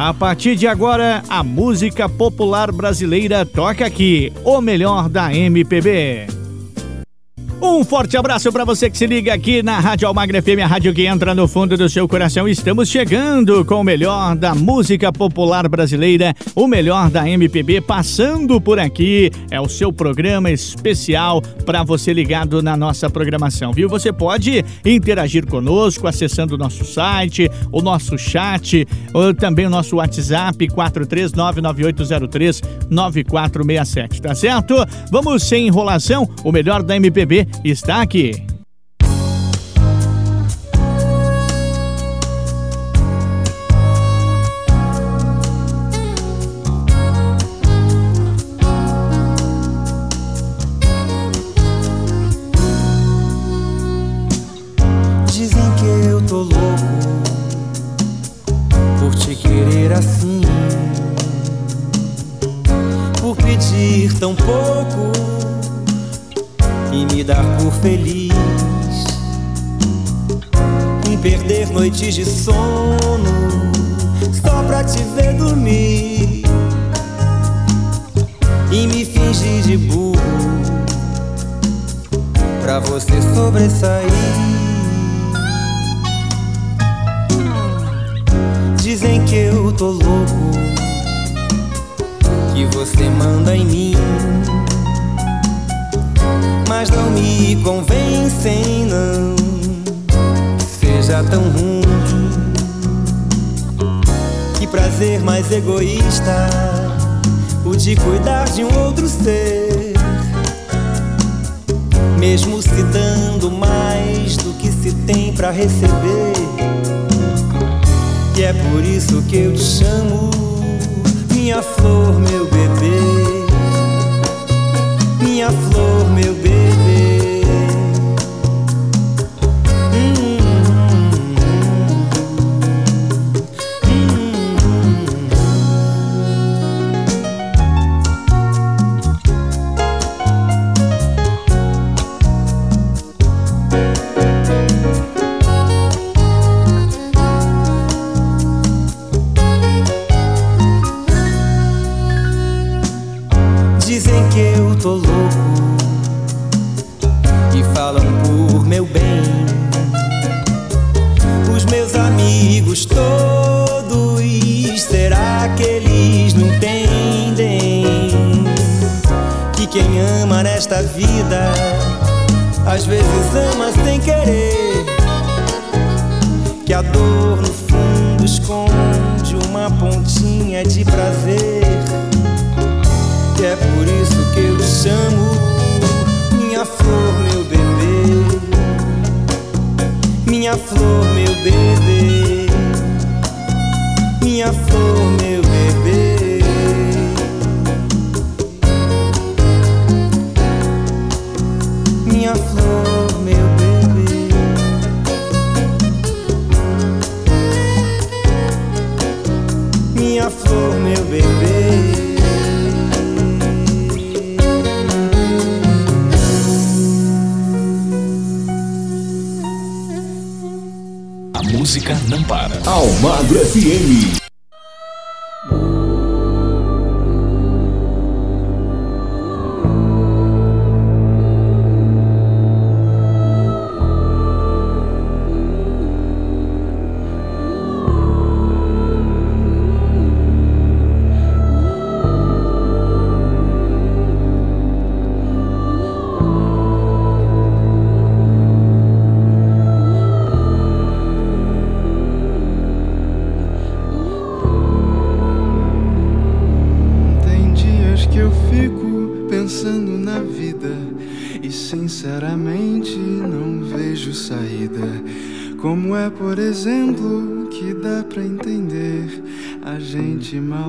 A partir de agora, a música popular brasileira toca aqui, o melhor da MPB. Um forte abraço para você que se liga aqui na Rádio Almagre FM, a rádio que entra no fundo do seu coração. Estamos chegando com o melhor da música popular brasileira, o melhor da MPB passando por aqui. É o seu programa especial para você ligado na nossa programação, viu? Você pode interagir conosco acessando o nosso site, o nosso chat, ou também o nosso WhatsApp 43998039467, tá certo? Vamos sem enrolação, o melhor da MPB está aqui. A música não para. Almagro FM. Ichima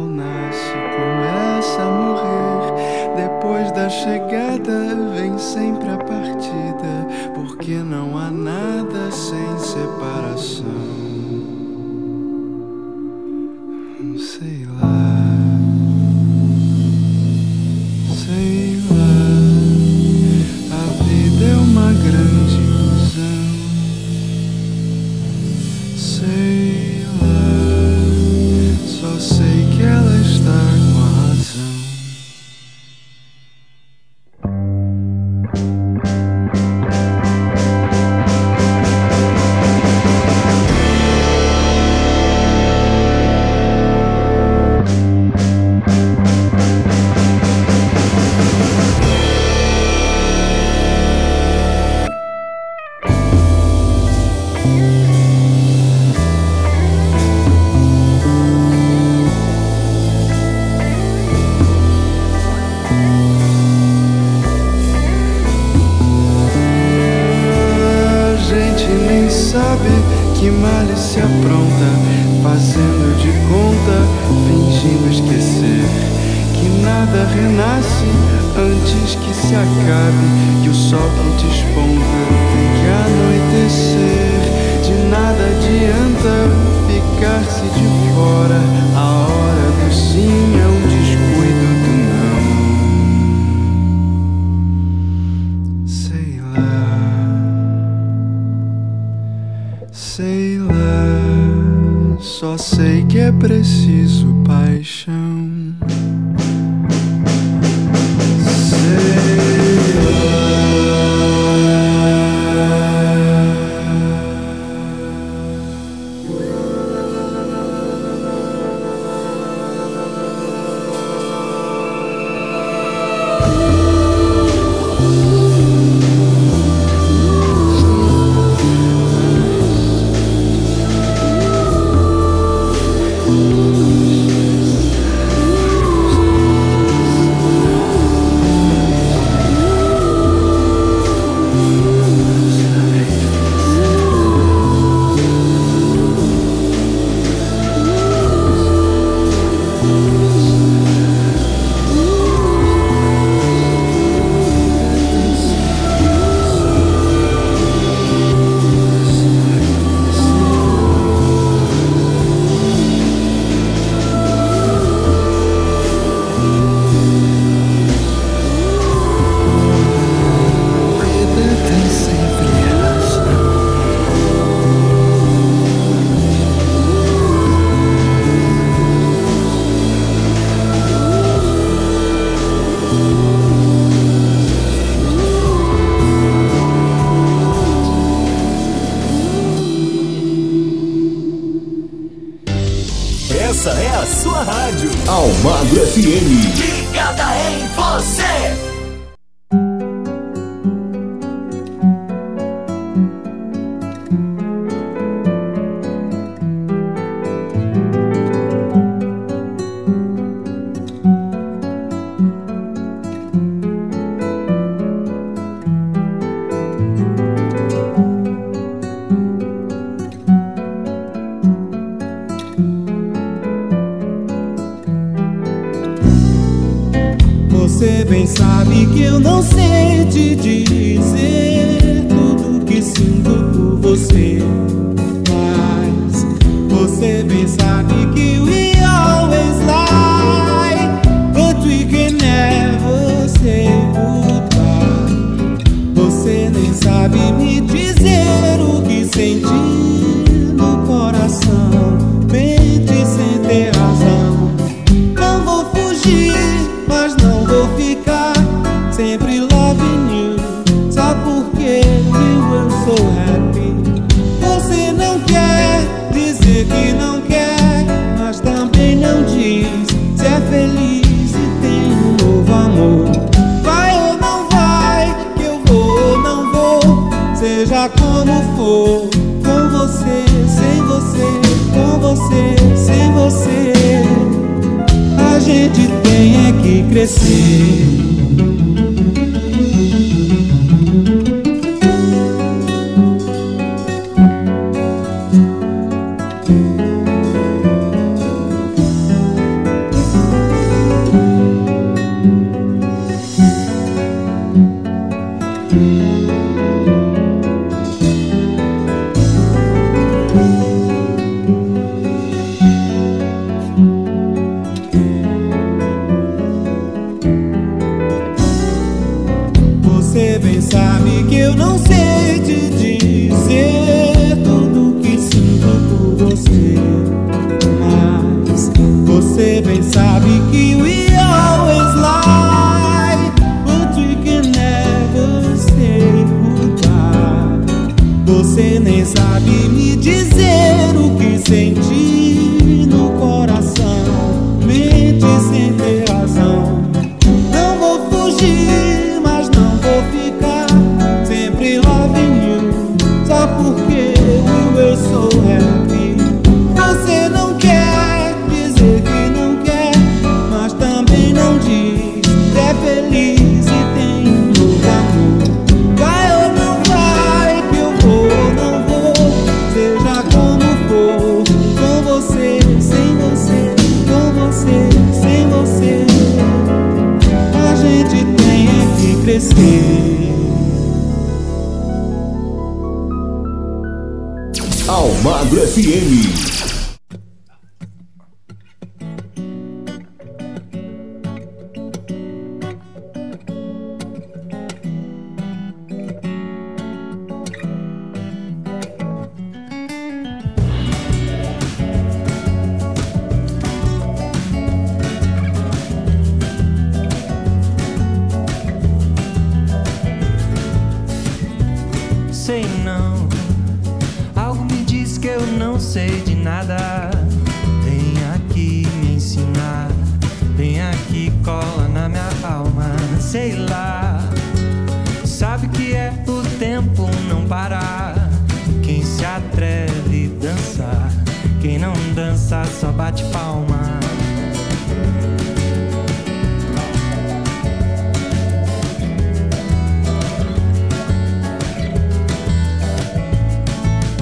só bate palma.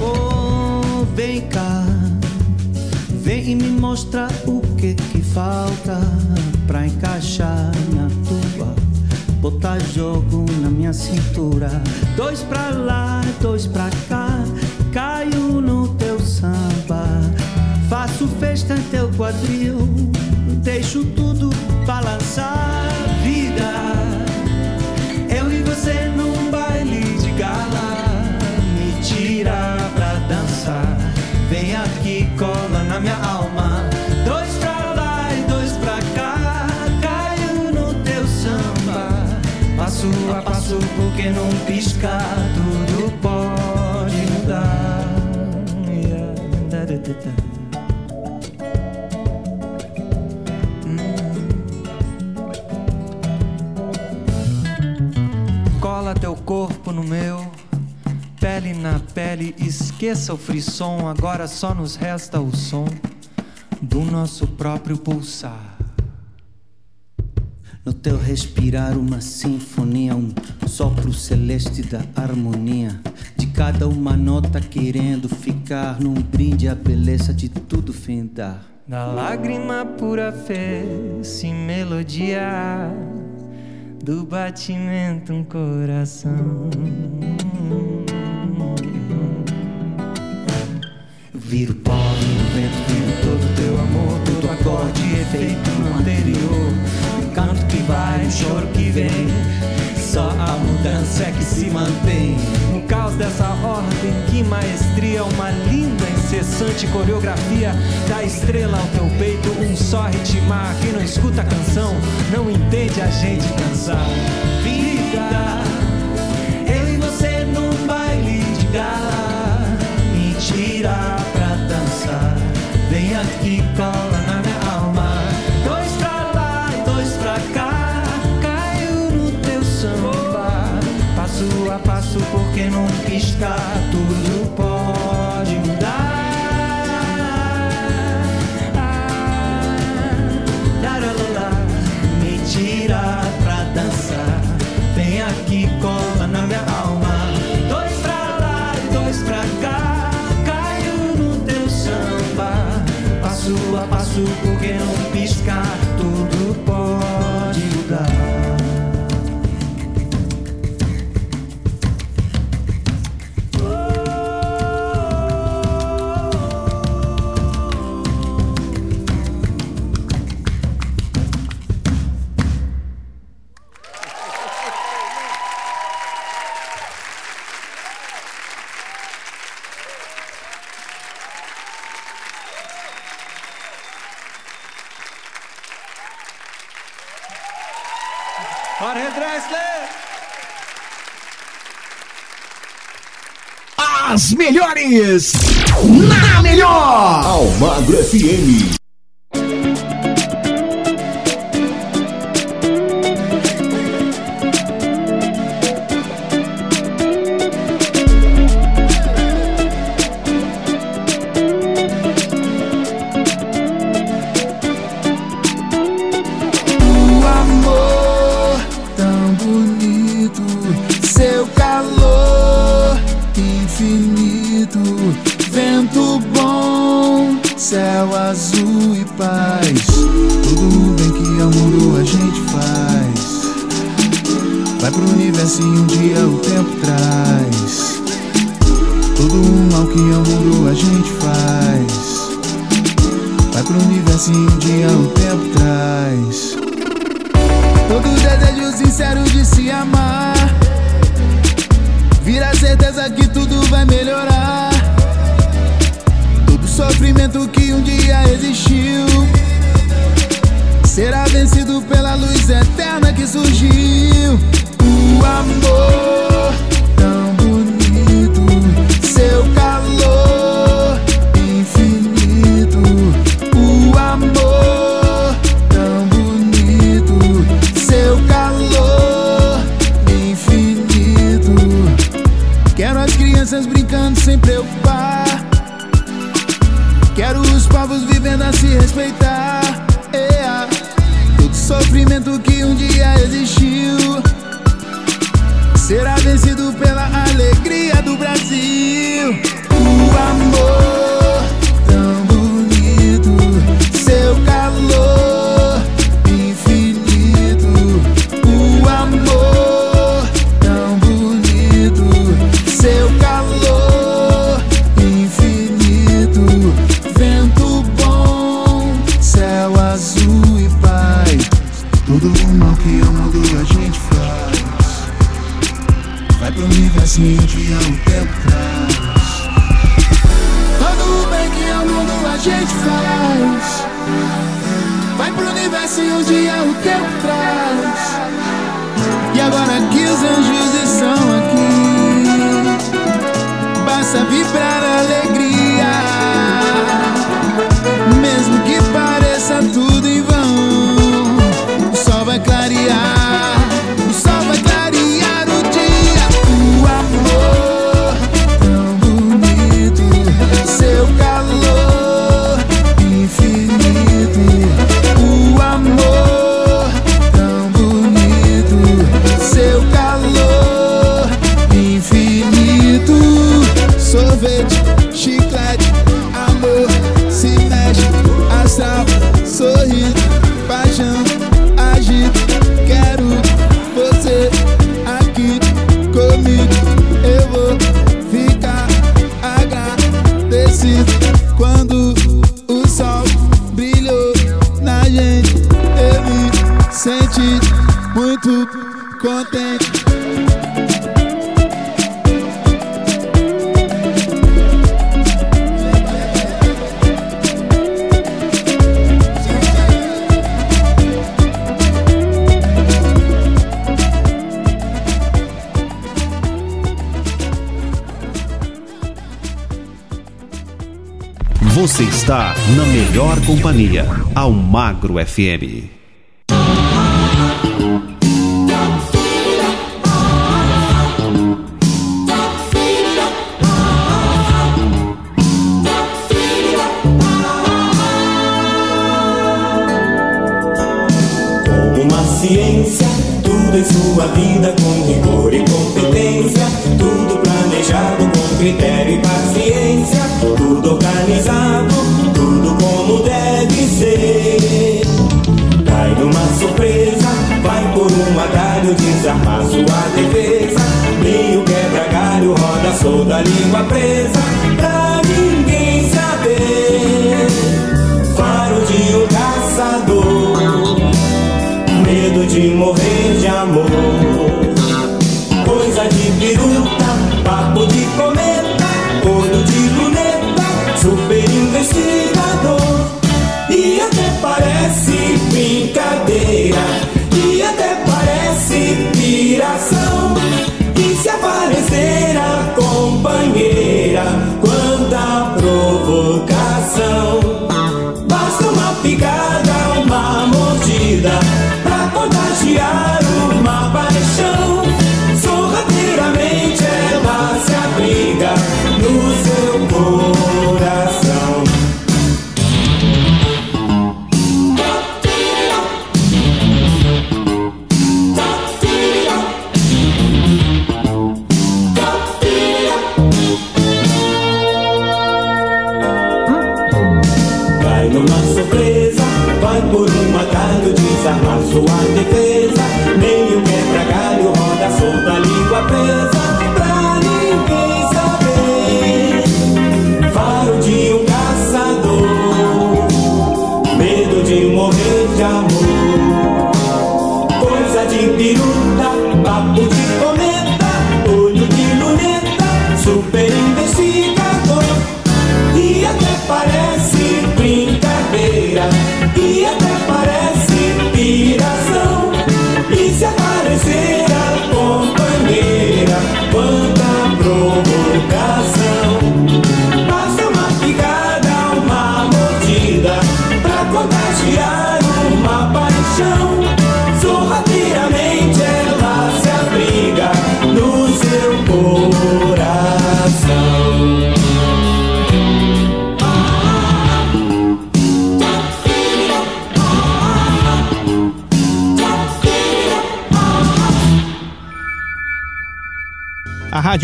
Oh, vem cá, vem e me mostra o que que falta pra encaixar na tua. Botar jogo na minha cintura, dois pra lá, dois pra cá, caio no braço festa em teu quadril, deixo tudo balançar. Vida, eu e você num baile de gala, me tira pra dançar. Vem aqui, cola na minha alma. Dois pra lá e dois pra cá, caio no teu samba. Passo a passo, porque não piscar esqueça o frisson, agora só nos resta o som do nosso próprio pulsar. No teu respirar, uma sinfonia, um sopro celeste da harmonia. De cada uma nota querendo ficar num brinde a beleza de tudo findar. Da lágrima pura fez e melodia, do batimento um coração. Viro pó, viro vento, viro todo teu amor Todo acorde efeito anterior Um canto que vai, um choro que vem Só a mudança é que se mantém. No caos dessa ordem, que maestria Uma linda, incessante coreografia. Da estrela ao teu peito, um só ritmar. Quem não escuta a canção, não entende a gente dançar. Vida, eu e você num baile de gala passo, porque não piscar. Melhores na melhor. Almagro FM. Está na melhor companhia, Almagro FM.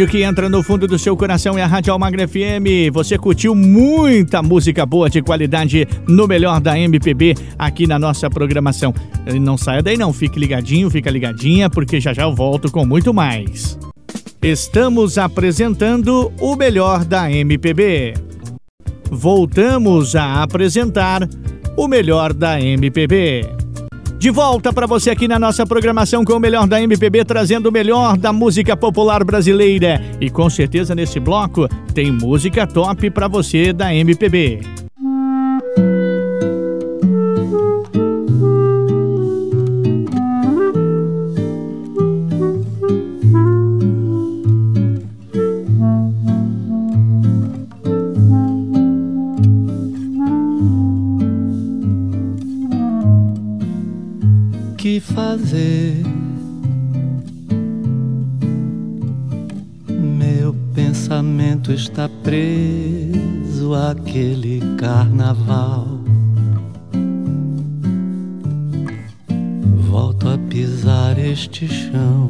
rádio que entra no fundo do seu coração é a Rádio Almagre FM. Você curtiu muita música boa de qualidade no melhor da MPB aqui na nossa programação. Não saia daí não, fique ligadinho, fica ligadinha, porque já já eu volto com muito mais. Estamos apresentando o melhor da MPB. Voltamos a apresentar o melhor da MPB. De volta para você aqui na nossa programação com o melhor da MPB, trazendo o melhor da música popular brasileira. E com certeza nesse bloco tem música top para você da MPB. está preso àquele carnaval. Volto a pisar este chão,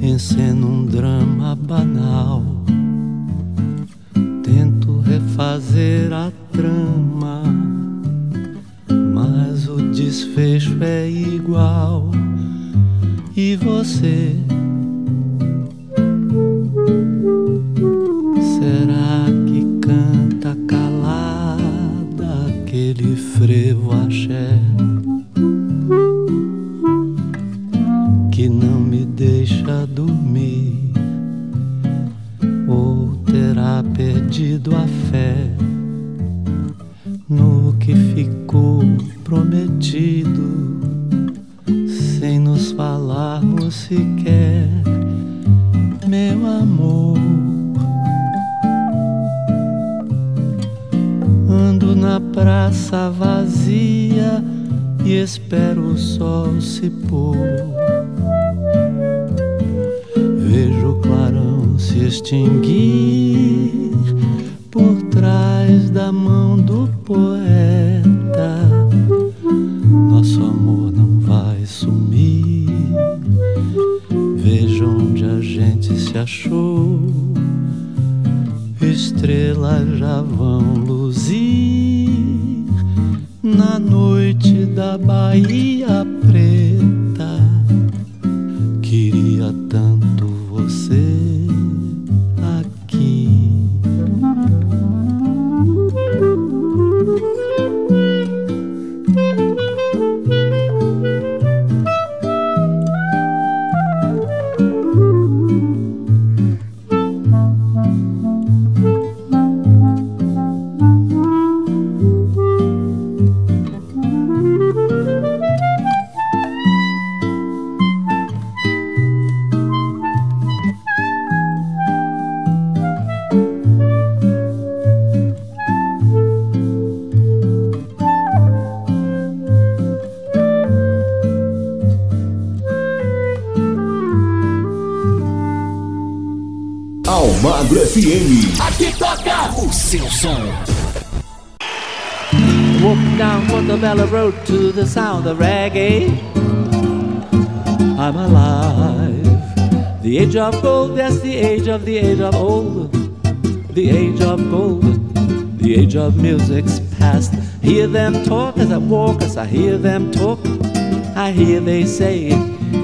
enceno um drama banal. say,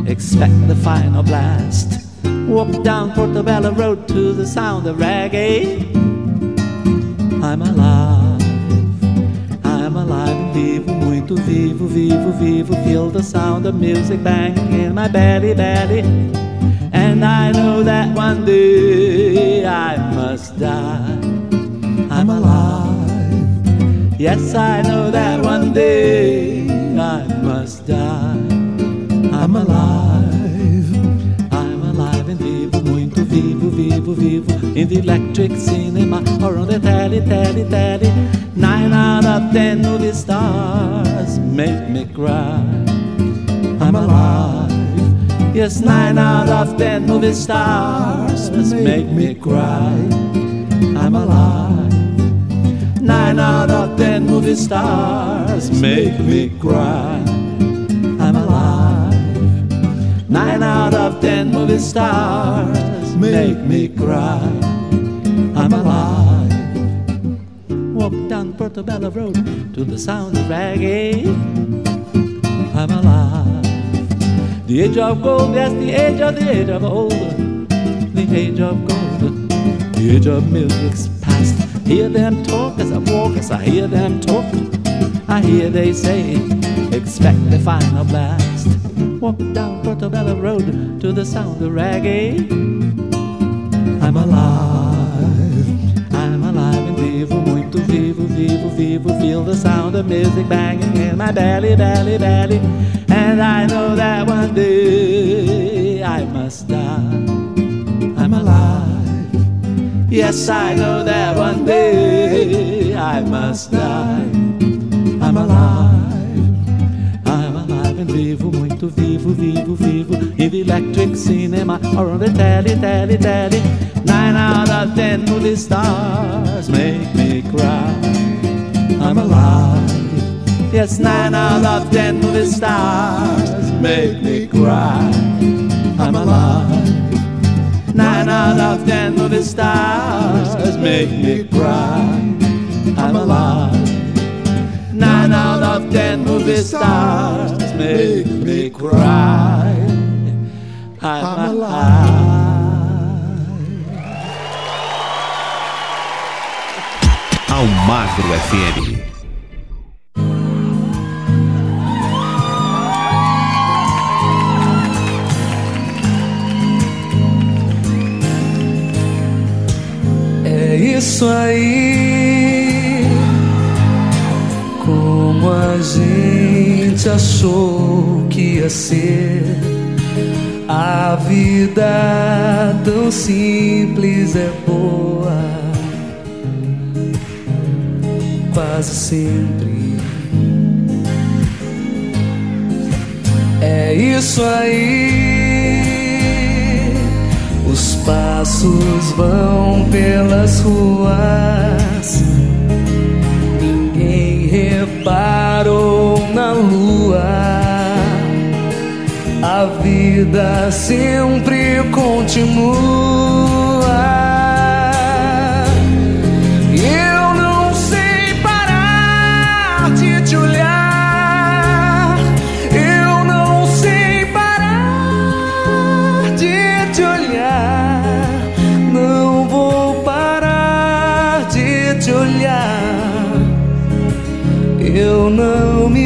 expect the final blast. Walk down Portobello Road to the sound of reggae. I'm alive, I'm alive vivo, muito vivo, vivo, vivo. Feel the sound of music banging in my belly, belly. And I know that one day I must die. I'm alive. Yes, I know that one day I must die. I'm alive. I'm alive and vivo, muito vivo, vivo, vivo. In the electric cinema or on the telly, telly, telly. Nine out of ten movie stars make me cry. I'm alive. Yes, nine out of ten movie stars make me cry. I'm alive. Nine out of ten movie stars make me cry. Nine out of ten movie stars make me cry. I'm alive. Walk down Portobello Road to the sound of reggae. I'm alive. The age of gold, yes, the age of the age of old. The age of gold, the age of music's past. Hear them talk as I walk, as I hear them talk. I hear they say, expect the final blast. Walk down Portobello Road to the sound of reggae. I'm alive, I'm alive and vivo, muito vivo, vivo, vivo. Feel the sound of music banging in my belly, belly, belly. And I know that one day I must die. I'm alive. Yes, I know that one day I must die. I'm alive. Vivo, muito vivo, vivo, vivo. Electric cinema or on the telly, telly, telly. Nine out of ten movie stars make me cry. I'm alive. Yes, nine out of ten movie stars make me cry. I'm alive. Nine out of ten movie stars make me cry. I'm alive. Nine out of ten movie stars make me cry. I'm alive. Almagro FM. É isso aí. Como a gente achou que ia ser. A vida tão simples é boa. Quase sempre. É isso aí. Os passos vão pelas ruas. Reparou na lua. A vida sempre continua.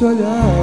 te olhar.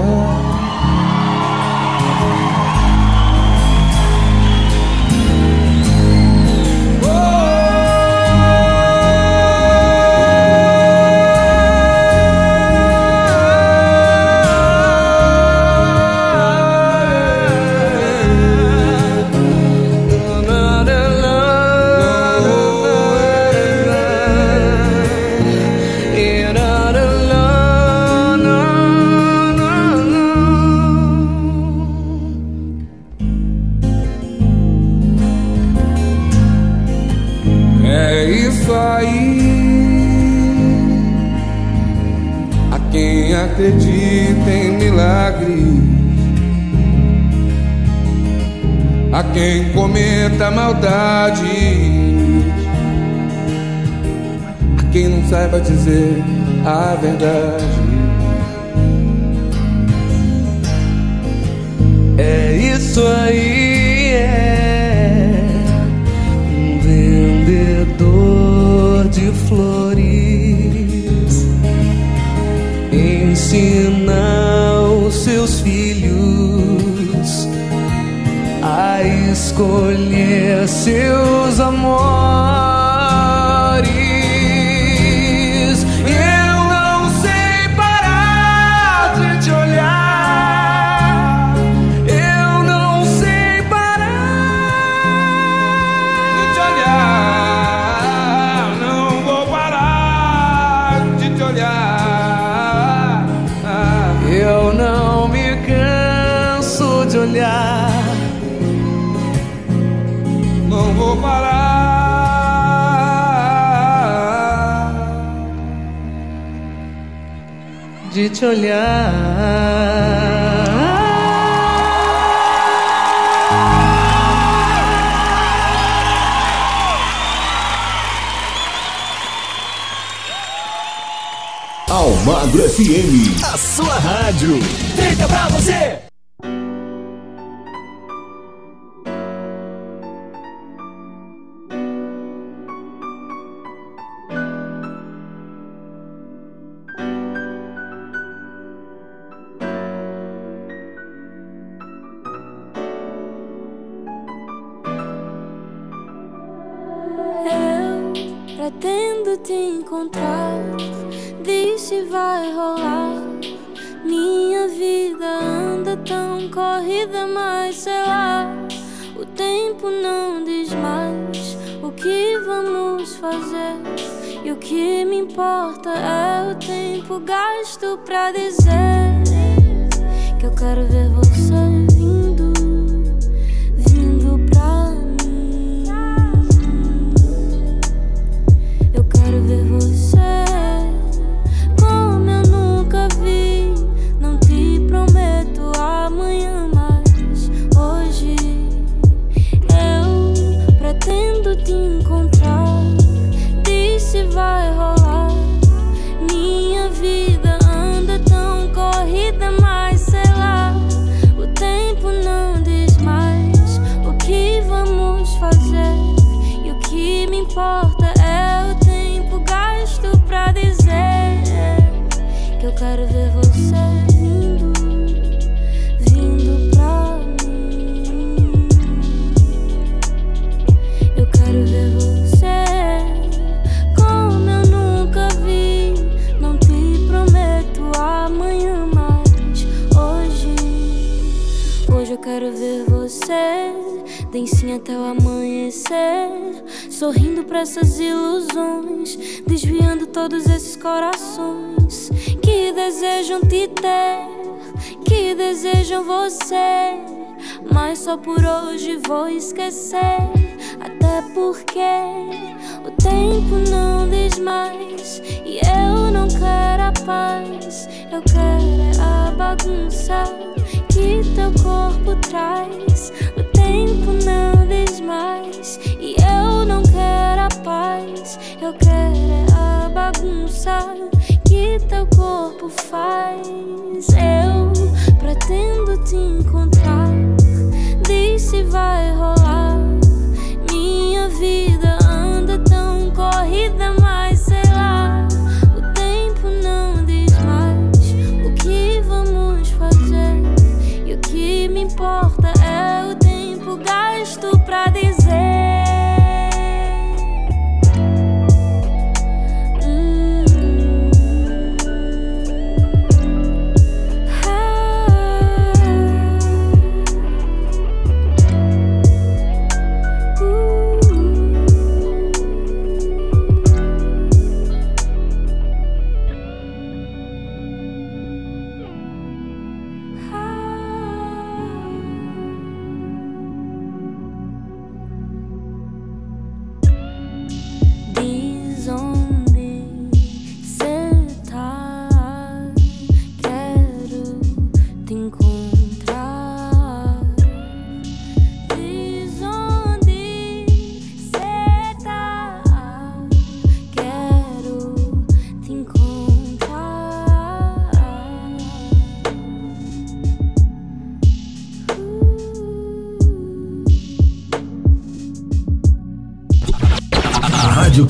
quem cometa maldade, a quem não saiba dizer a verdade. É isso aí, é um vendedor de flores ensina os seus filhos a escolher seus amores. Eu não sei parar de te olhar. Eu não sei parar de te olhar. Não vou parar de te olhar. Eu não me canso de olhar parar de te olhar. Almagro FM, a sua rádio. Fica pra você!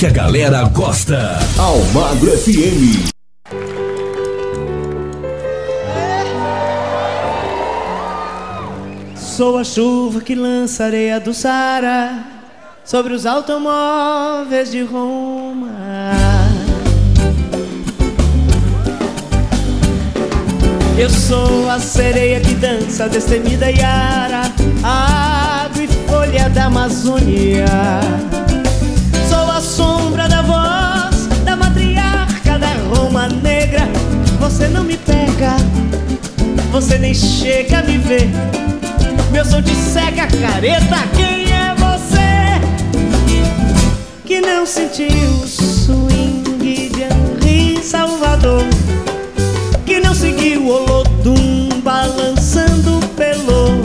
A galera gosta. Almagro FM. Sou a chuva que lança areia do Sara sobre os automóveis de Roma. Eu sou a sereia que dança destemida Yara, água e folha da Amazônia. Você não me pega, você nem chega a me ver. Meu som te cega, careta. Quem é você que não sentiu o swing de Henri Salvador? Que não seguiu o Olodum balançando pelo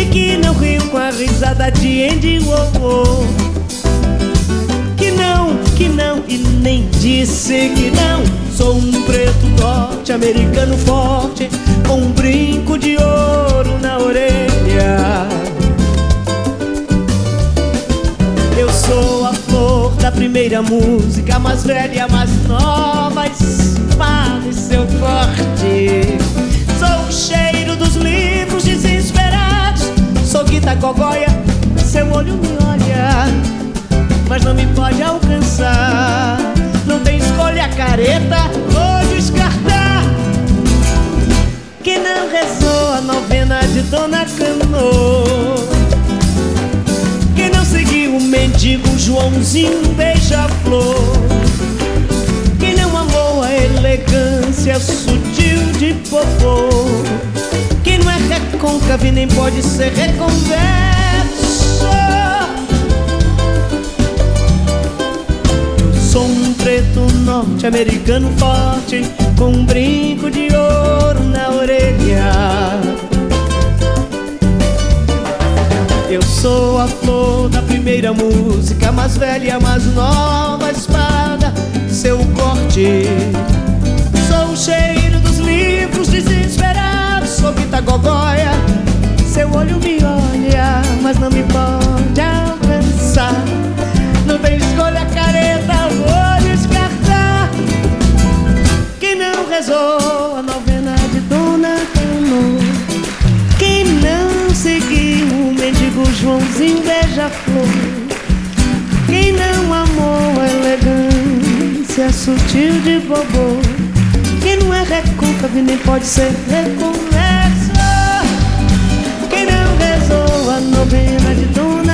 E que não riu com a risada de Andy Warhol Que não, que não e nem disse que não Sou um preto norte-americano forte Com um brinco de ouro na orelha. Eu sou a flor da primeira música Mais velha, mais nova Espada e seu corte Sou o cheiro dos livros desesperados Sou Guita Gogóia Seu olho me olha Mas não me pode alcançar Não tem escolha careta Vou descartar. Que não rezou a novena de Dona Cano. Que não seguiu o mendigo Joãozinho beija-flor. Que não amou a elegância sutil de popô. Que não é recôncavo e nem pode ser reconverso preto norte-americano forte Com um brinco de ouro na orelha. Eu sou a flor da primeira música Mais velha, mais nova espada Seu corte. Sou o cheiro dos livros desesperados Sou Pitagogóia Seu olho me olha Mas não me pode alcançar. Não tem escolha careta Vou rezou a novena de Dona Cano Quem não seguiu o mendigo Joãozinho beija-flor Quem não amou a elegância sutil de bobô Quem não é recôncavo nem pode ser reconverso. Quem não rezou a novena de Dona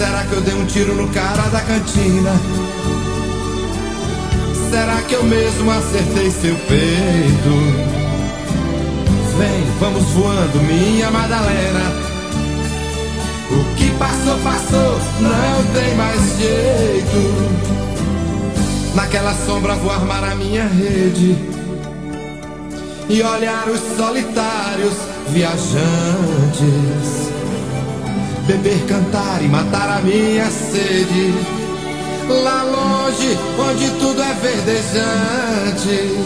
Será que eu dei um tiro no cara da cantina? Será que eu mesmo acertei seu peito? Vem, vamos voando, minha Madalena. O que passou, passou, não tem mais jeito. Naquela sombra vou armar a minha rede e olhar os solitários viajantes. Beber, cantar e matar a minha sede. Lá longe, onde tudo é verdejante.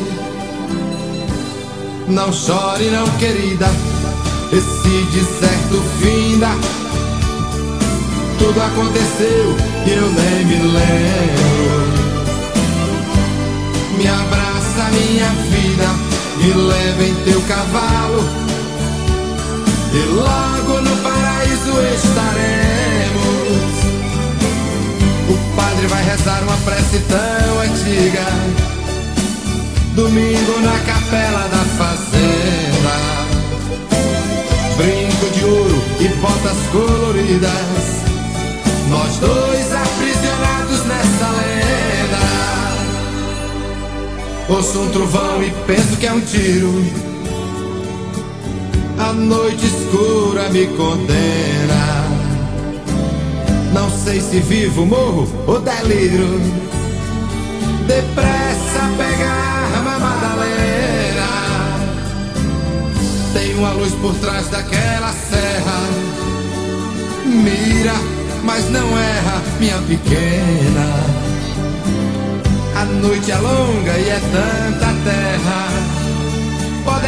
Não chore, não, querida. Esse deserto finda. Tudo aconteceu e eu nem me lembro. Me abraça, minha vida. Me leva em teu cavalo. E logo no estaremos. O padre vai rezar uma prece tão antiga. Domingo na capela da fazenda. Brinco de ouro e botas coloridas. Nós dois aprisionados nessa lenda. Ouço um trovão e penso que é um tiro. Noite escura me condena. Não sei se vivo, morro ou deliro. Depressa pegar a Madalena. Tem uma luz por trás daquela serra. Mira, mas não erra, minha pequena. A noite é longa e é tanta terra.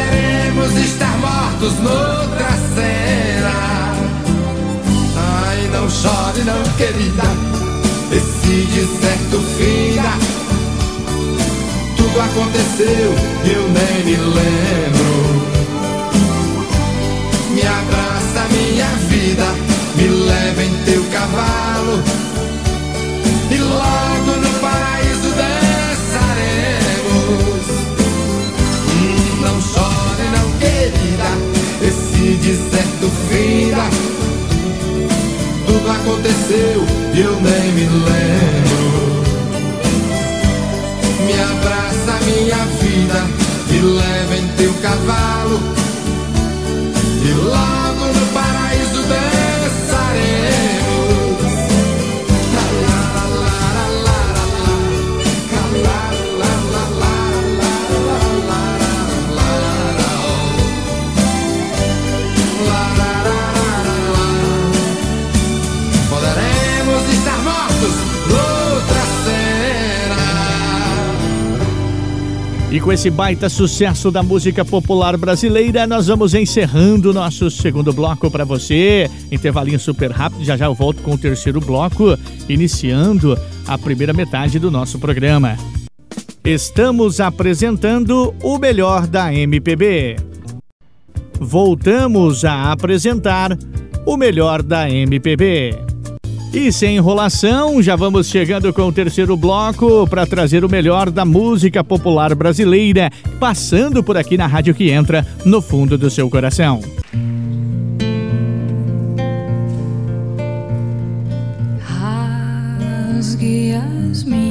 Poderemos estar mortos noutra cena. Ai, não chore, não, querida. Esse deserto finda. Tudo aconteceu e eu nem me lembro. Me abraça, minha vida. Me leva em teu cavalo. E logo no paraíso Tudo aconteceu e eu nem me lembro. Me abraça, minha vida. Me leva em teu cavalo. E logo no E com esse baita sucesso da música popular brasileira, nós vamos encerrando nosso segundo bloco para você. Intervalinho super rápido, já já eu volto com o terceiro bloco, iniciando a primeira metade do nosso programa. Estamos apresentando o melhor da MPB. Voltamos a apresentar o melhor da MPB. E sem enrolação, já vamos chegando com o terceiro bloco para trazer o melhor da música popular brasileira, passando por aqui na rádio que entra no fundo do seu coração. Rasgue as minhas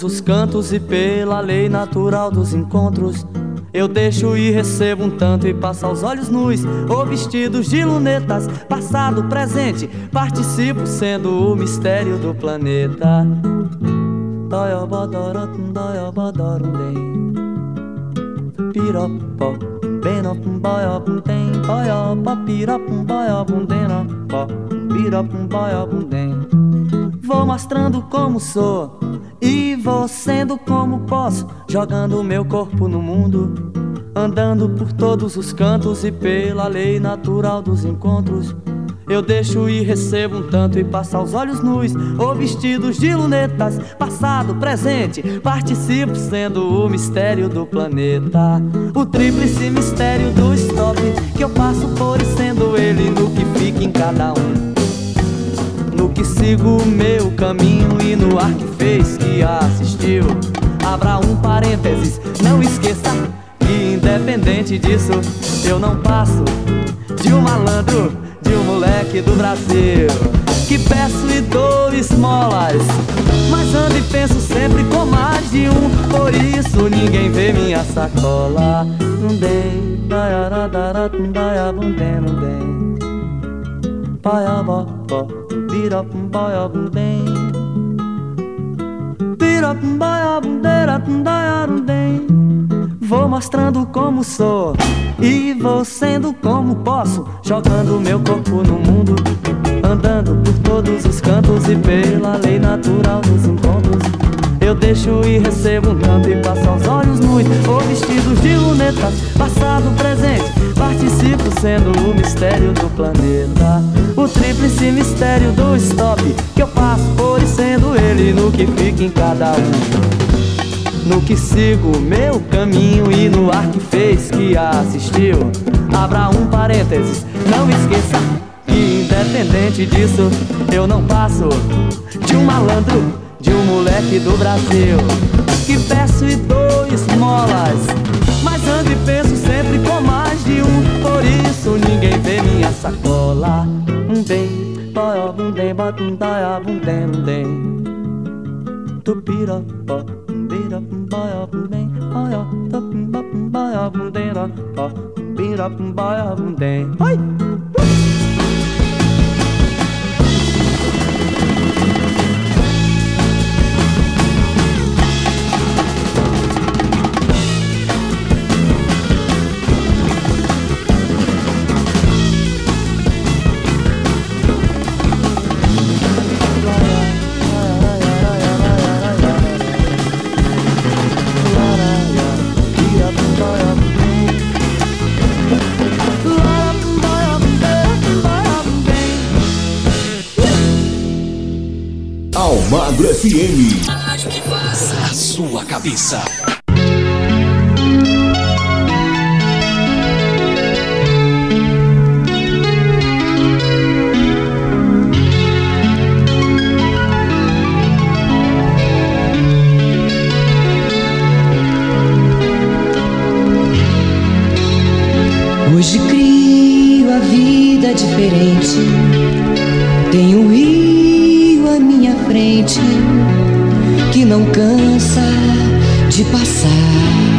todos os cantos e pela lei natural dos encontros. Eu deixo e recebo um tanto e passo aos olhos nus ou vestidos de lunetas, passado, presente, participo sendo o mistério do planeta. Vou mostrando como sou vou sendo como posso, jogando meu corpo no mundo, andando por todos os cantos e pela lei natural dos encontros. Eu deixo e recebo um tanto e passo aos olhos nus ou vestidos de lunetas, passado, presente, participo sendo o mistério do planeta. O tríplice mistério do stop que eu passo por e sendo ele no que fica em cada um. No que sigo o meu caminho e no ar que fez que assistiu. Abra um parênteses, não esqueça que independente disso, eu não passo de um malandro, de um moleque do Brasil. Que peço e dou esmolas, mas ando e penso sempre com mais de um. Por isso ninguém vê minha sacola. Não dei, daiaradaratum, daiabundem, não dei. Paiabó, birapum, baiabum, dem. Birapum, baiabum, deratum, daiarum, dem. Vou mostrando como sou e vou sendo como posso, jogando meu corpo no mundo, andando por todos os cantos e pela lei natural dos encontros. Eu deixo e recebo um tanto e passo aos olhos nus. Ou vestidos de lunetas, passado, presente, participo sendo o mistério do planeta. O tríplice mistério do stop Que eu passo por e sendo ele no que fica em cada um. No que sigo meu caminho e no ar que fez que assistiu. Abra um parênteses, não esqueça que independente disso Eu não passo de um malandro, de um moleque do Brasil Que peço e dou esmolas Mas ando e penso sempre com mais de um. Por isso ninguém vê minha sacola. Um bem, boia, um bem, bota um daia, um bem, um bem. Tupira, pó, um bira, um boia, um bem, boia, tupira, um boia, um dera, pó, um bira, um boia, um bem. Oi! Almagro FM. A sua cabeça. Hoje crio a vida diferente. Tenho um minha frente que não cansa de passar.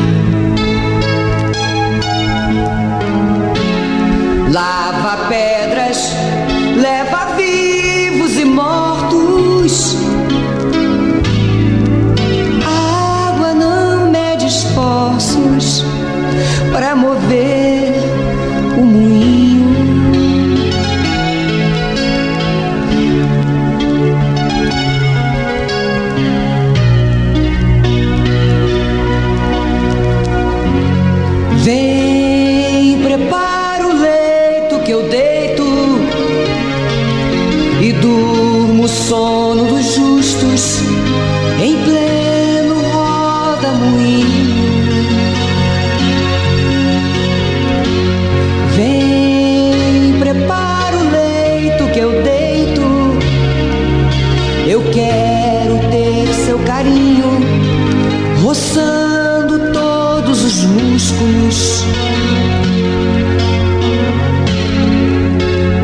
Os músculos.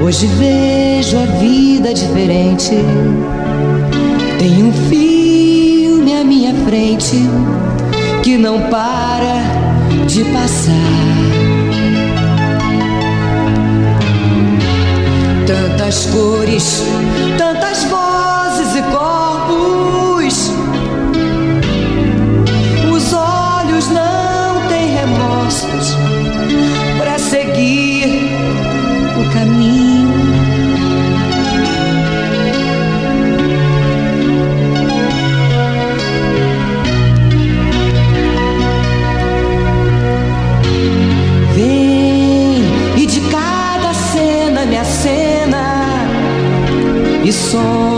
Hoje vejo a vida diferente. Tem um filme à minha frente que não para de passar. Tantas cores, tantas vozes e corpos. E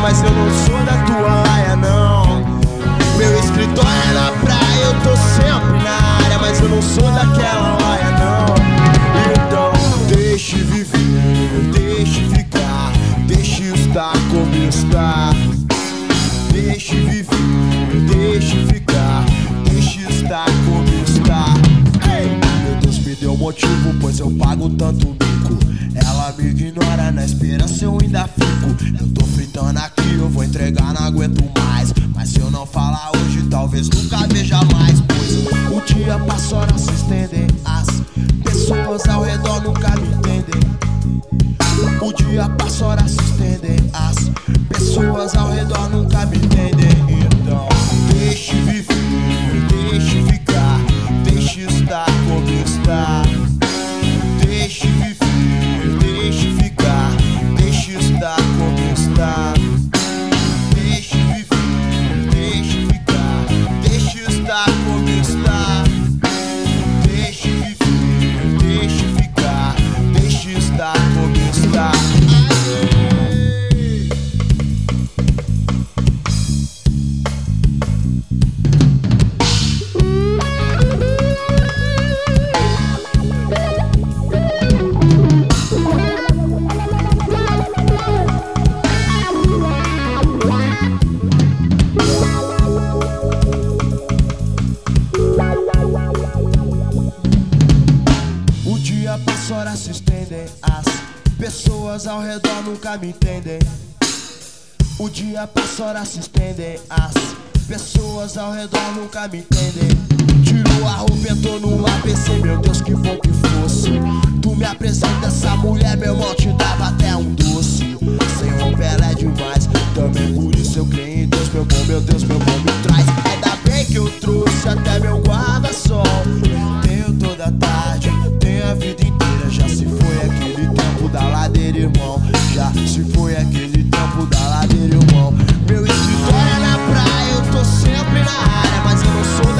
mas eu não sou da tua laia, não. Meu escritório é na praia, eu tô sempre na área, mas eu não sou daquela laia, não. Então, deixe viver, deixe ficar, deixe estar como está. Deixe viver, deixe ficar, deixe estar como está. Ei! Meu Deus me deu motivo, pois eu pago tanto mico. Ela me ignora, na esperança eu ainda fico. Eu tô fritando aqui, eu vou entregar, não aguento mais. Mas se eu não falar hoje, talvez nunca veja mais. Pois o dia passa, horas se estendem. As pessoas ao redor nunca me entendem. O dia passa, horas se estendem. As pessoas ao redor nunca me entendem. Então, deixe viver, deixe ficar, nunca me entendem. O dia passa, horas se estendem. As pessoas ao redor nunca me entendem. Tirou a roupa, entrou no APC, meu Deus, que bom que fosse. Tu me apresenta essa mulher, meu irmão, te dava até um doce. Sem roupa ela é demais, também por isso eu creio em Deus, meu bom, meu Deus, meu bom me traz. Ainda bem que eu trouxe até meu guarda-sol. Tenho toda tarde, tenho a vida inteira. Da ladeira, irmão. Já se foi aquele tempo da ladeira, irmão. Meu escritório é na praia, eu tô sempre na área, mas eu não sou da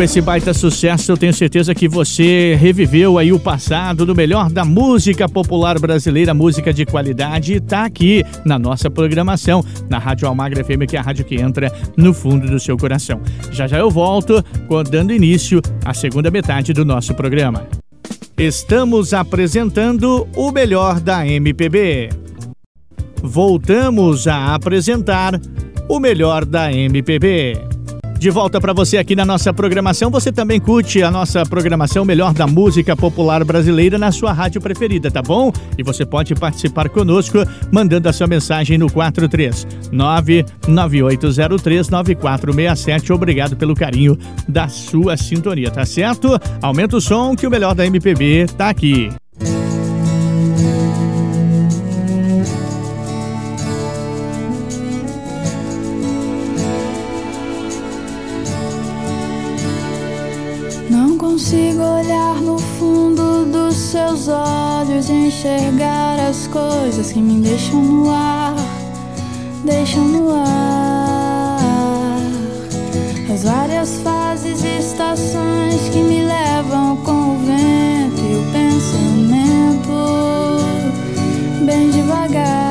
Com esse baita sucesso, eu tenho certeza que você reviveu aí o passado do melhor da música popular brasileira, música de qualidade, e tá aqui na nossa programação, na Rádio Almagra FM, que é a rádio que entra no fundo do seu coração. Já já eu volto, dando início à segunda metade do nosso programa. Estamos apresentando o melhor da MPB. Voltamos a apresentar o melhor da MPB. De volta para você aqui na nossa programação. Você também curte a nossa programação Melhor da Música Popular Brasileira na sua rádio preferida, tá bom? E você pode participar conosco mandando a sua mensagem no 43998039467. Obrigado pelo carinho da sua sintonia, tá certo? Aumenta o som que o melhor da MPB tá aqui. Consigo olhar no fundo dos seus olhos e enxergar as coisas que me deixam no ar, deixam no ar. As várias fases e estações que me levam com o vento e o pensamento bem devagar.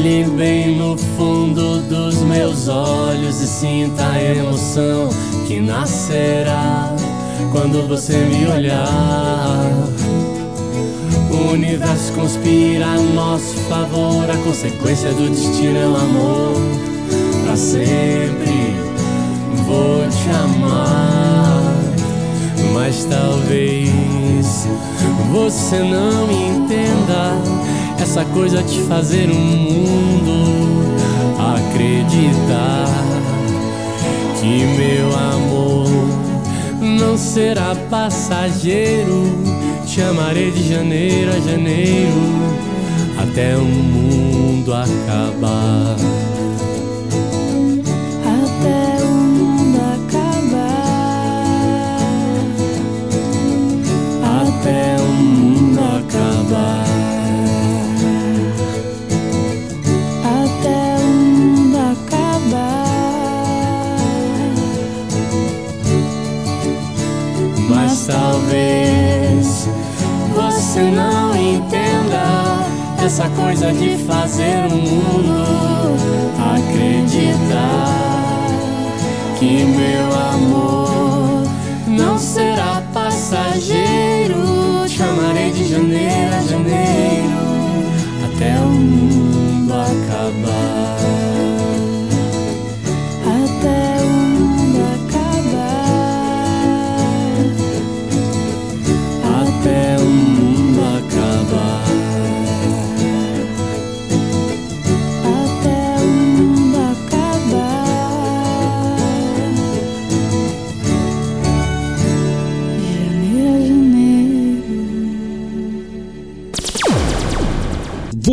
Olhe bem no fundo dos meus olhos e sinta a emoção que nascerá quando você me olhar. O universo conspira a nosso favor, a consequência do destino é o amor. Pra sempre vou te amar, mas talvez você não me entenda essa coisa de fazer o mundo acreditar que meu amor não será passageiro. Te amarei de janeiro a janeiro até o mundo acabar. Até o mundo acabar. Até o mundo acabar. Você não entenda essa coisa de fazer o mundo acreditar que meu amor não será passageiro. Te amarei de janeiro a janeiro até o mundo acabar.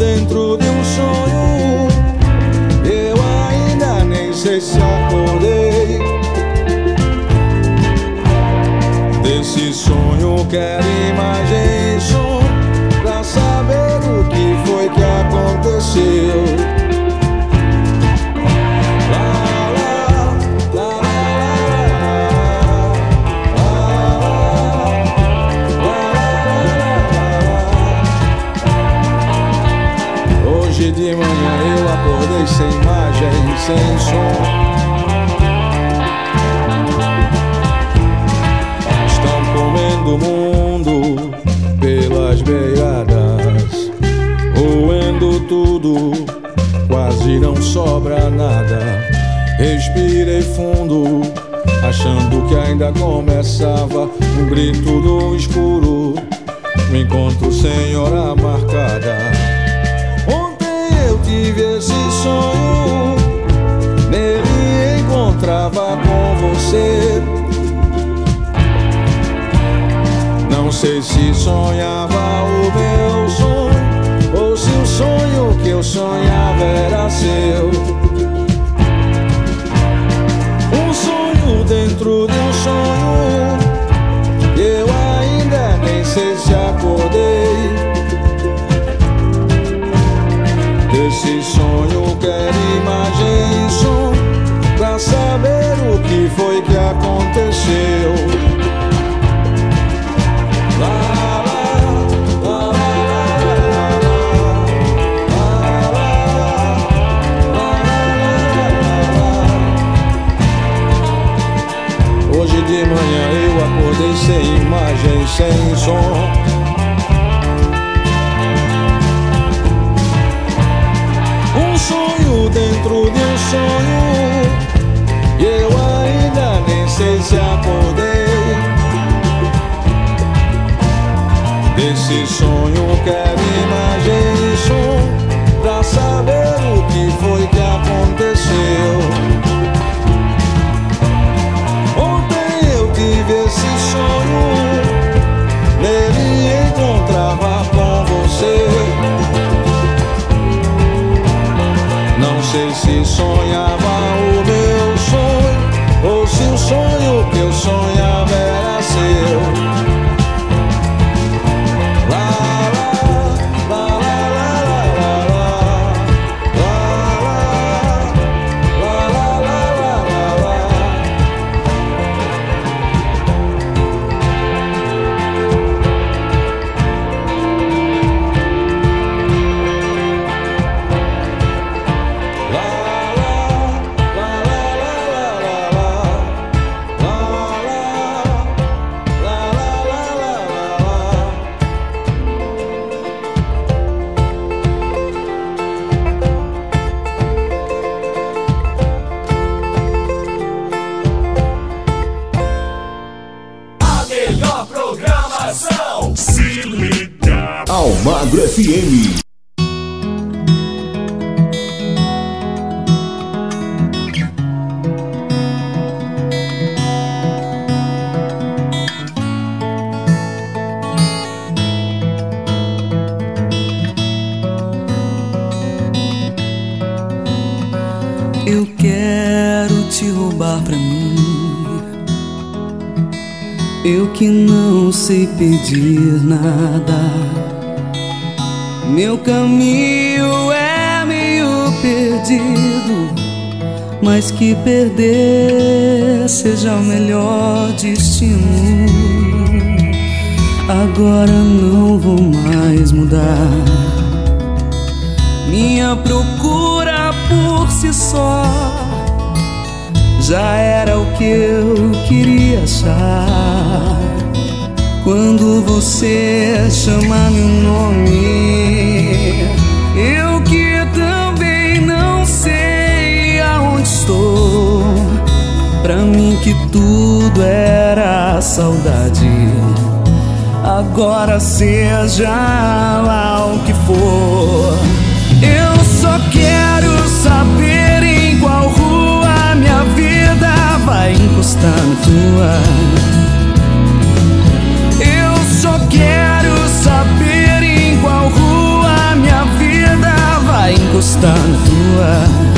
Dentro de um sonho. Eu ainda nem sei se acordei. Desse sonho quero imagem quase não sobra nada. Respirei fundo, achando que ainda começava um grito do escuro, um encontro sem hora marcada. Ontem eu tive esse sonho, nele encontrava com você. Não sei se sonhava o meu sonho, ou se o sonho que eu sonhava era seu. Um sonho dentro de um sonho, eu ainda nem sei se acordei. Desse sonho quero imagem e som Pra saber o que foi que aconteceu Um sonho dentro de um sonho. E eu ainda nem sei se acordei. Desse sonho quero imagem sonhava o meu sonho. Ou se o sonho que eu sonhava roubar pra mim. Eu que não sei pedir nada. Meu caminho é meio perdido. Mas que perder seja o melhor destino. Agora não vou mais mudar. Minha procura por si só já era o que eu queria achar. Quando você chama meu nome, eu que também não sei aonde estou. Pra mim que tudo era saudade. Agora seja lá o que for. Eu só quero saber vai encostar na tua. Eu só quero saber em qual rua minha vida vai encostar na tua.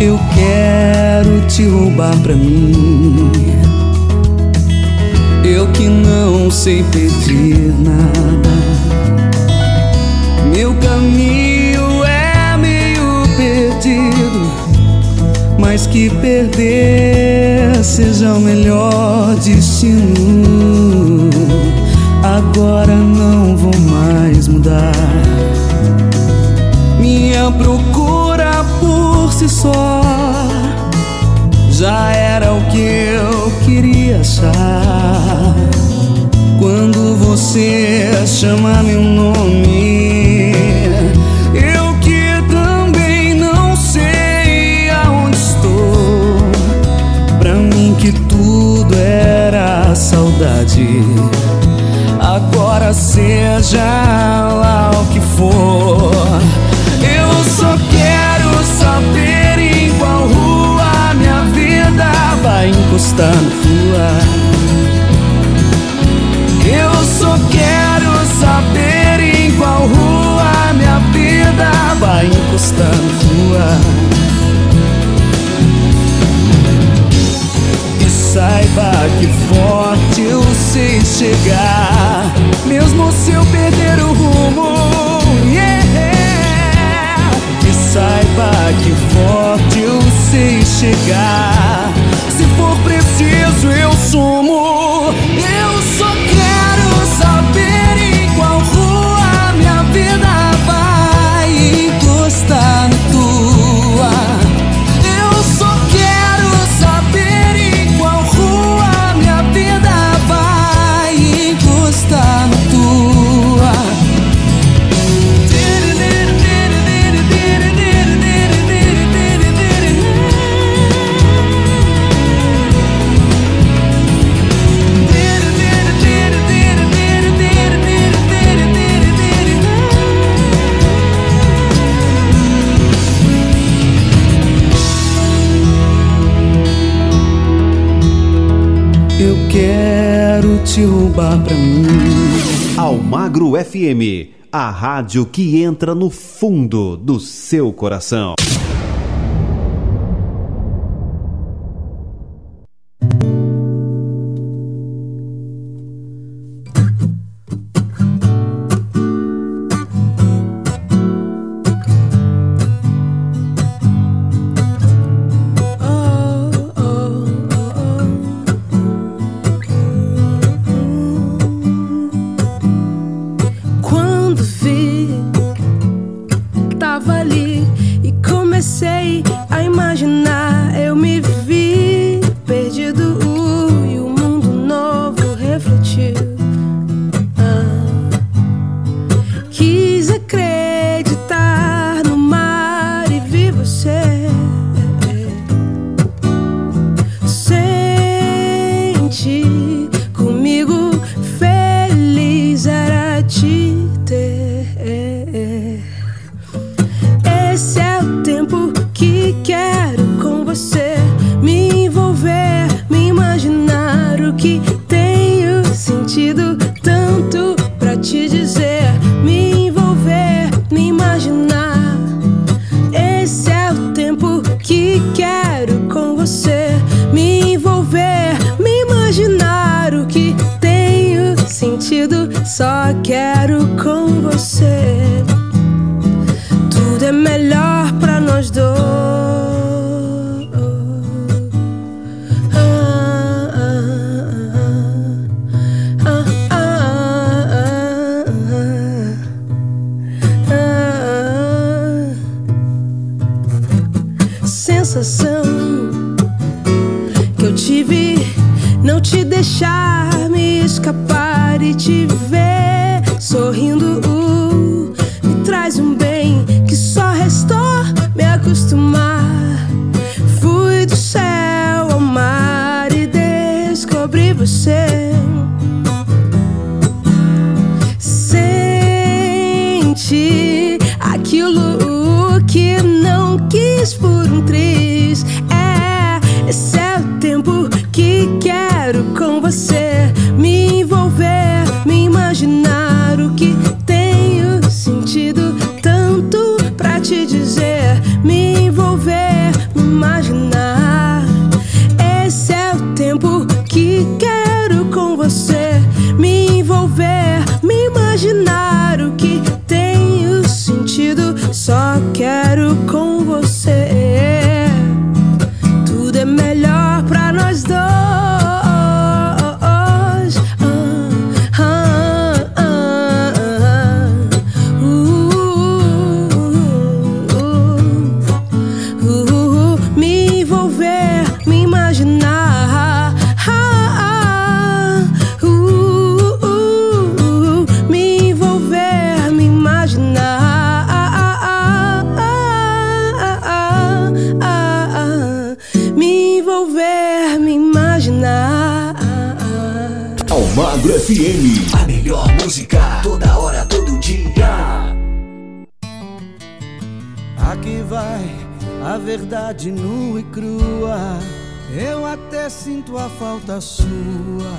Eu quero te roubar pra mim. Não sei pedir nada. Meu caminho é meio perdido, mas que perder seja o melhor destino. Agora não vou mais mudar. Minha procura por si só já era o que eu queria achar. Você chama meu nome, eu que também não sei aonde estou. Pra mim que tudo era saudade. Agora seja lá o que for. Eu só quero saber em qual rua minha vida vai encostar na tua. Na tua. E saiba que forte eu sei chegar, mesmo se eu perder o rumo. Yeah! E saiba que forte eu sei chegar, roubar pra mim. Almagro FM, a rádio que entra no fundo do seu coração. Almagro FM. A melhor música, toda hora, todo dia. Aqui vai a verdade nua e crua. Eu até sinto a falta sua.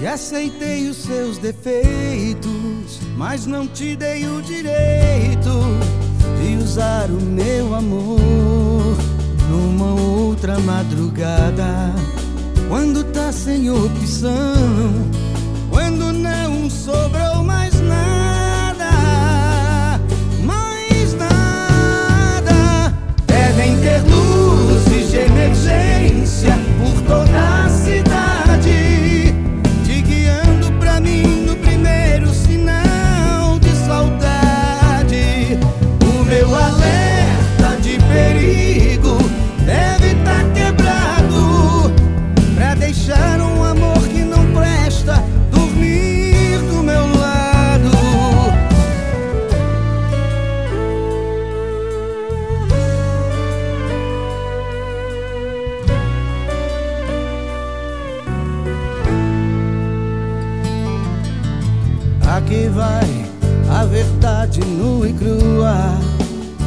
E aceitei os seus defeitos, mas não te dei o direito de usar o meu amor numa outra madrugada. Quando tá sem opção, quando não sobrou mais nada, mais nada. Devem ter luzes de emergência por toda a cidade, e crua.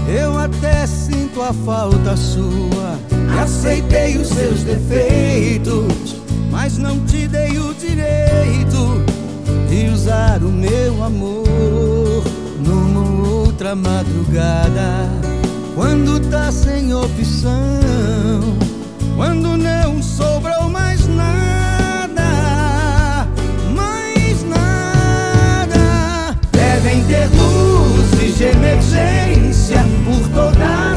Eu até sinto a falta sua. Aceitei os seus defeitos, mas não te dei o direito de usar o meu amor numa outra madrugada. Quando tá sem opção, quando não sobrou mais luzes de emergência por toda a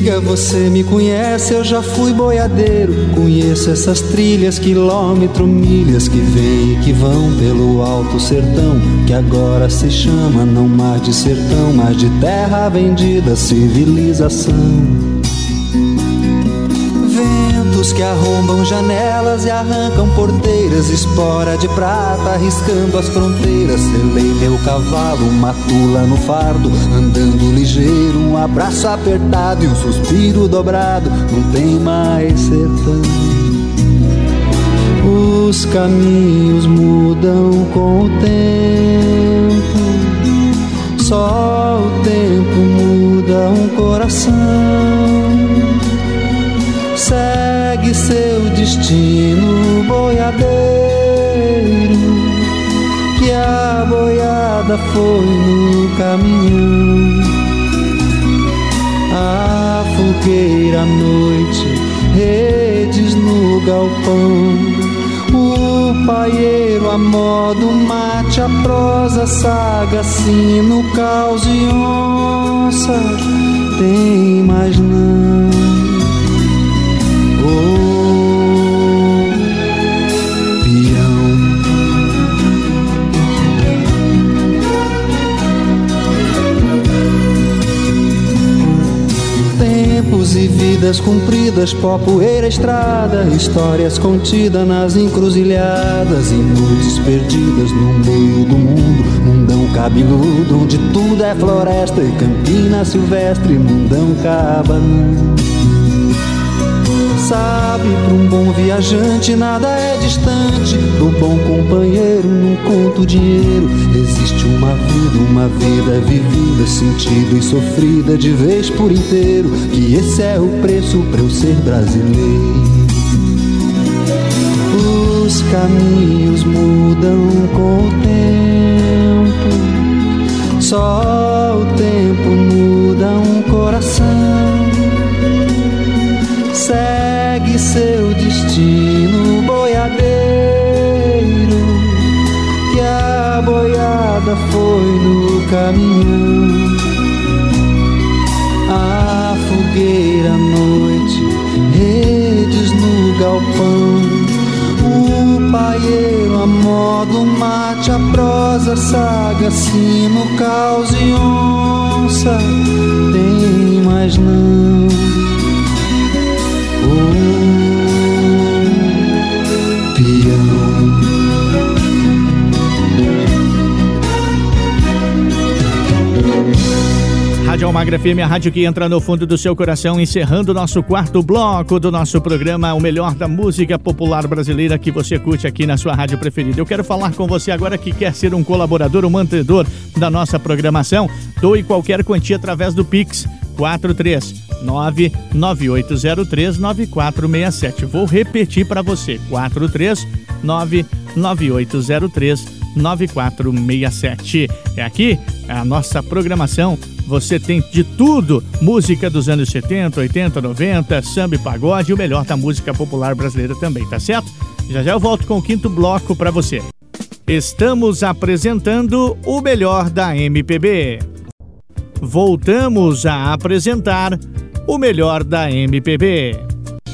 Diga, você me conhece, eu já fui boiadeiro. Conheço essas trilhas, quilômetro, milhas que vêm e que vão pelo alto sertão, que agora se chama não mais de sertão, mas de terra vendida, civilização. Que arrombam janelas e arrancam porteiras, espora de prata arriscando as fronteiras. Selei meu cavalo, uma tula no fardo, andando ligeiro, um abraço apertado e um suspiro dobrado. Não tem mais sertão. Os caminhos mudam com o tempo, só o tempo muda um coração seu destino, boiadeiro. Que a boiada foi no caminhão. A fogueira à noite, redes no galpão. O paieiro a modo mate, a prosa, saga, sino, caos e onça. Tem mais não. Vidas cumpridas, pó, poeira, estrada, histórias contidas nas encruzilhadas e noites perdidas no meio do mundo, mundão cabeludo, onde tudo é floresta e campina silvestre, mundão cabanão. Sabe, para um bom viajante nada é distante do bom companheiro, não conto dinheiro. Existe uma vida, uma vida vivida, sentida e sofrida de vez por inteiro. Que esse é o preço para eu ser brasileiro. Os caminhos mudam com o tempo, só o tempo muda um coração Que a boiada foi no caminhão. A fogueira à noite, redes no galpão. O paieiro a modo mate, a prosa, saga, sino, caos e onça. Tem mais não. Rádio Almagra FM, a rádio que entra no fundo do seu coração, encerrando o nosso quarto bloco do nosso programa, o melhor da música popular brasileira que você curte aqui na sua rádio preferida. Eu quero falar com você agora que quer ser um colaborador, um mantedor da nossa programação. Doe qualquer quantia através do Pix 43 998039467. Vou repetir para você: 43 99803 9467. É aqui a nossa programação. Você tem de tudo: música dos anos 70, 80, 90, samba e pagode, e o melhor da música popular brasileira também, tá certo? Já já eu volto com o quinto bloco para você. Estamos apresentando o melhor da MPB. Voltamos a apresentar o melhor da MPB.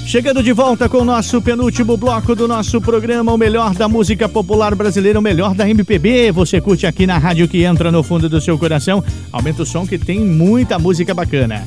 Chegando de volta com o nosso penúltimo bloco do nosso programa, o melhor da música popular brasileira, o melhor da MPB. Você curte aqui na rádio que entra no fundo do seu coração. Aumenta o som que tem muita música bacana.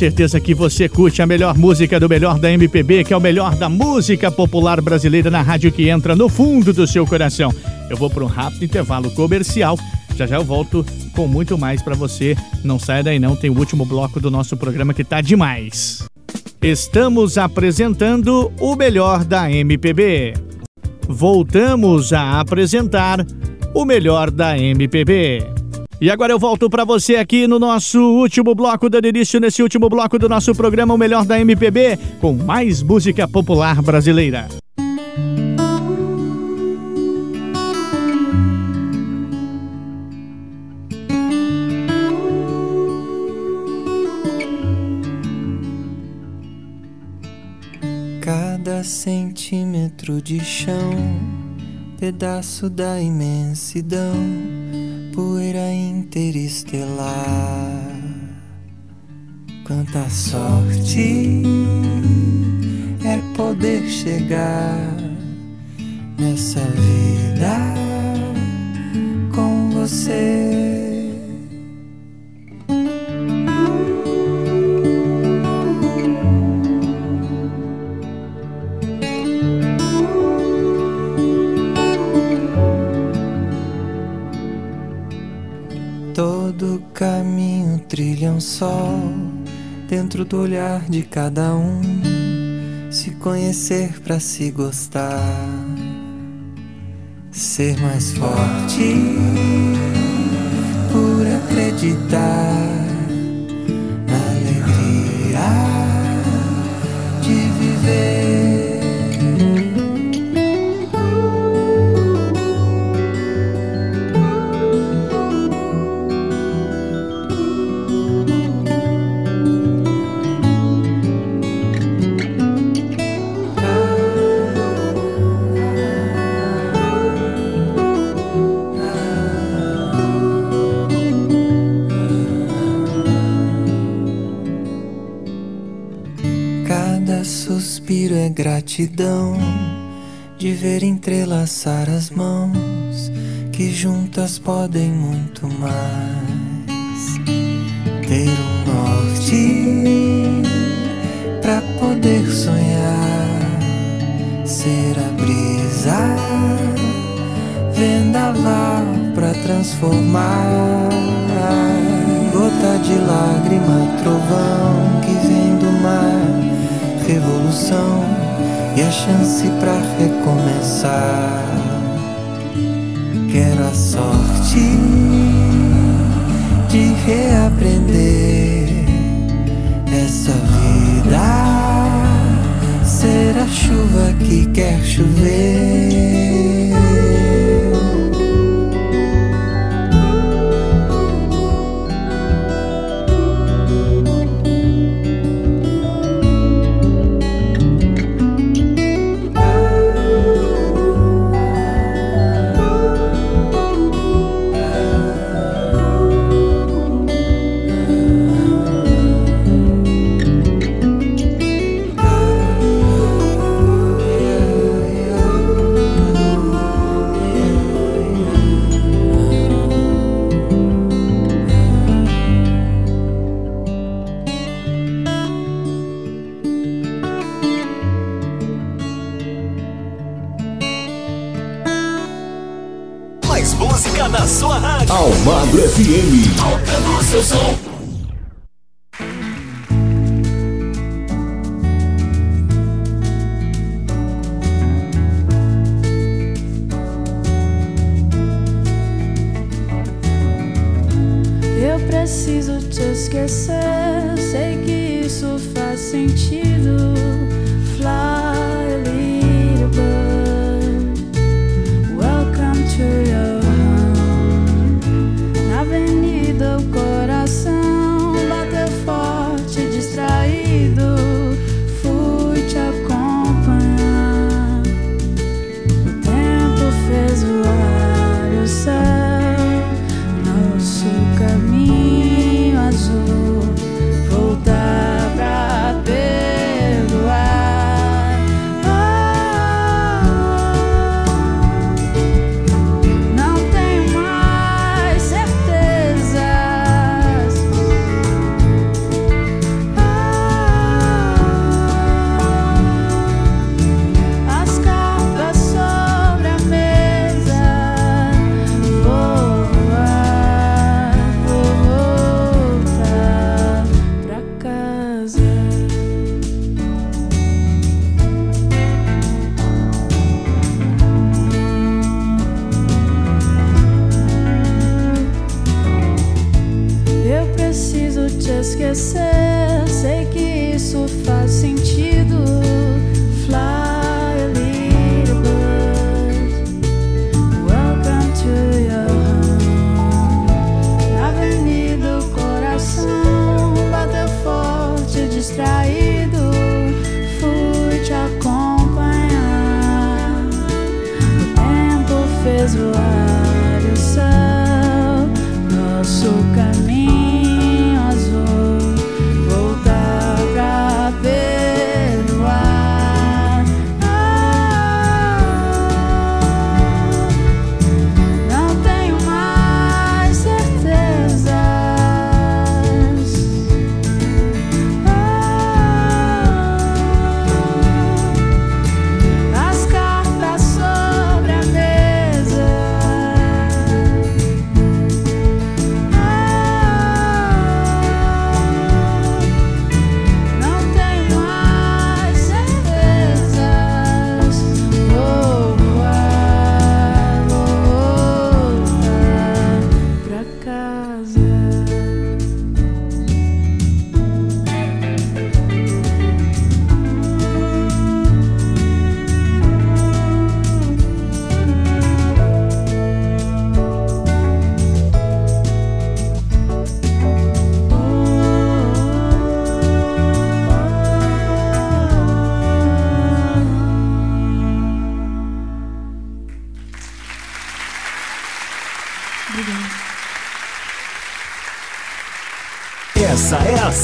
Certeza que você curte a melhor música do melhor da MPB, que é o melhor da música popular brasileira na rádio que entra no fundo do seu coração. Eu vou para um rápido intervalo comercial. Já já eu volto com muito mais para você. Não saia daí não, tem o último bloco do nosso programa que tá demais. Estamos apresentando o melhor da MPB. Voltamos a apresentar o melhor da MPB. E agora eu volto para você aqui no nosso último bloco, dando início nesse último bloco do nosso programa O Melhor da MPB, com mais música popular brasileira. Cada centímetro de chão, pedaço da imensidão, poeira interestelar. Quanta sorte é poder chegar nessa vida com você. Caminho trilha um sol dentro do olhar de cada um. Se conhecer pra se gostar, ser mais forte por acreditar na alegria de viver. Gratidão de ver entrelaçar as mãos que juntas podem muito mais. Ter um norte pra poder sonhar, ser a brisa, vendaval pra transformar. Gota de lágrima, trovão que vem do mar, revolução e a chance pra recomeçar. Quero a sorte de reaprender essa vida, ser a chuva que quer chover. Aumentando o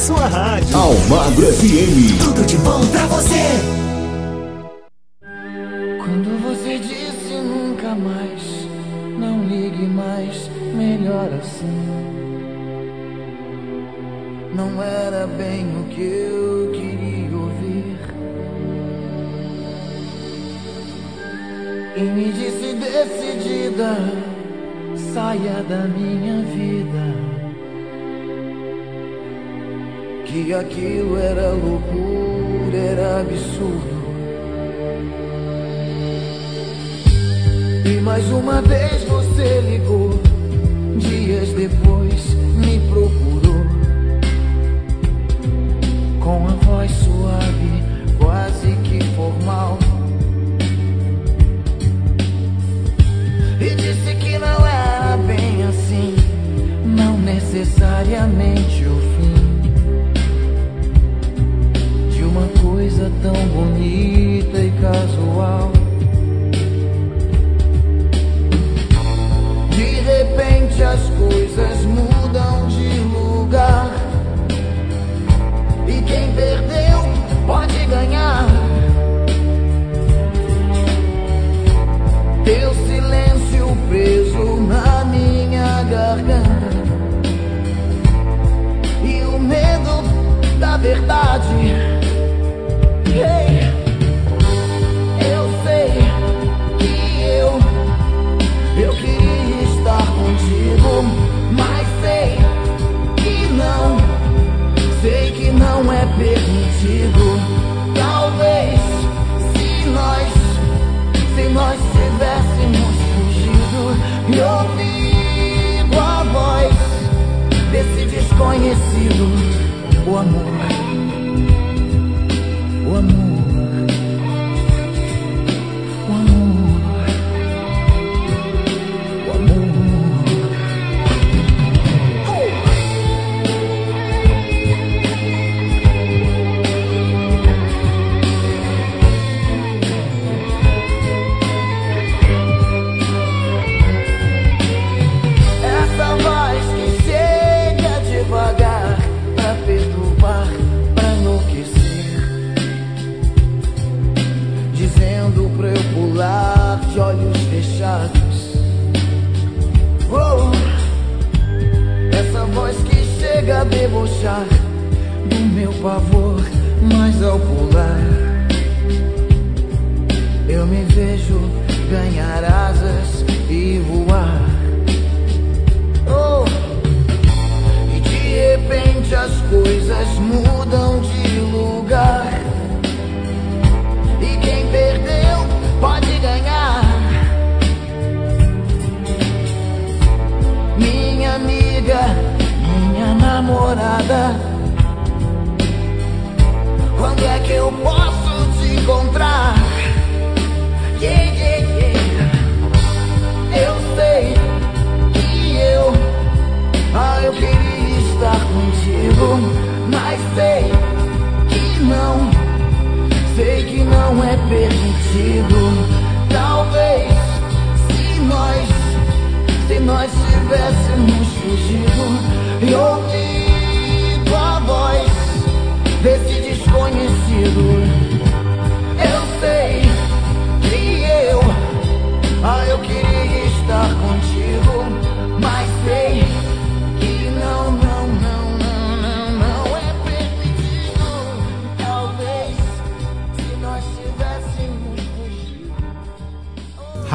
sua rádio. Almagro FM. Tudo de bom pra você.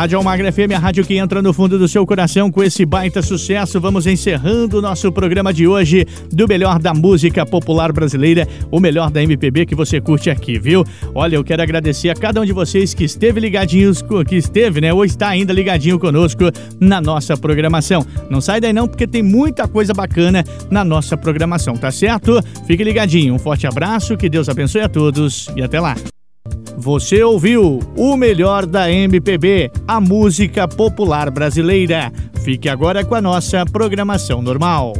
Rádio Almagra FM, a rádio que entra no fundo do seu coração com esse baita sucesso. Vamos encerrando o nosso programa de hoje do melhor da música popular brasileira, o melhor da MPB que você curte aqui, viu? Olha, eu quero agradecer a cada um de vocês que esteve ligadinhos, que esteve, né, ou está ainda ligadinho conosco na nossa programação. Não sai daí não, porque tem muita coisa bacana na nossa programação, tá certo? Fique ligadinho. Um forte abraço, que Deus abençoe a todos e até lá. Você ouviu o melhor da MPB, a música popular brasileira. Fique agora com a nossa programação normal.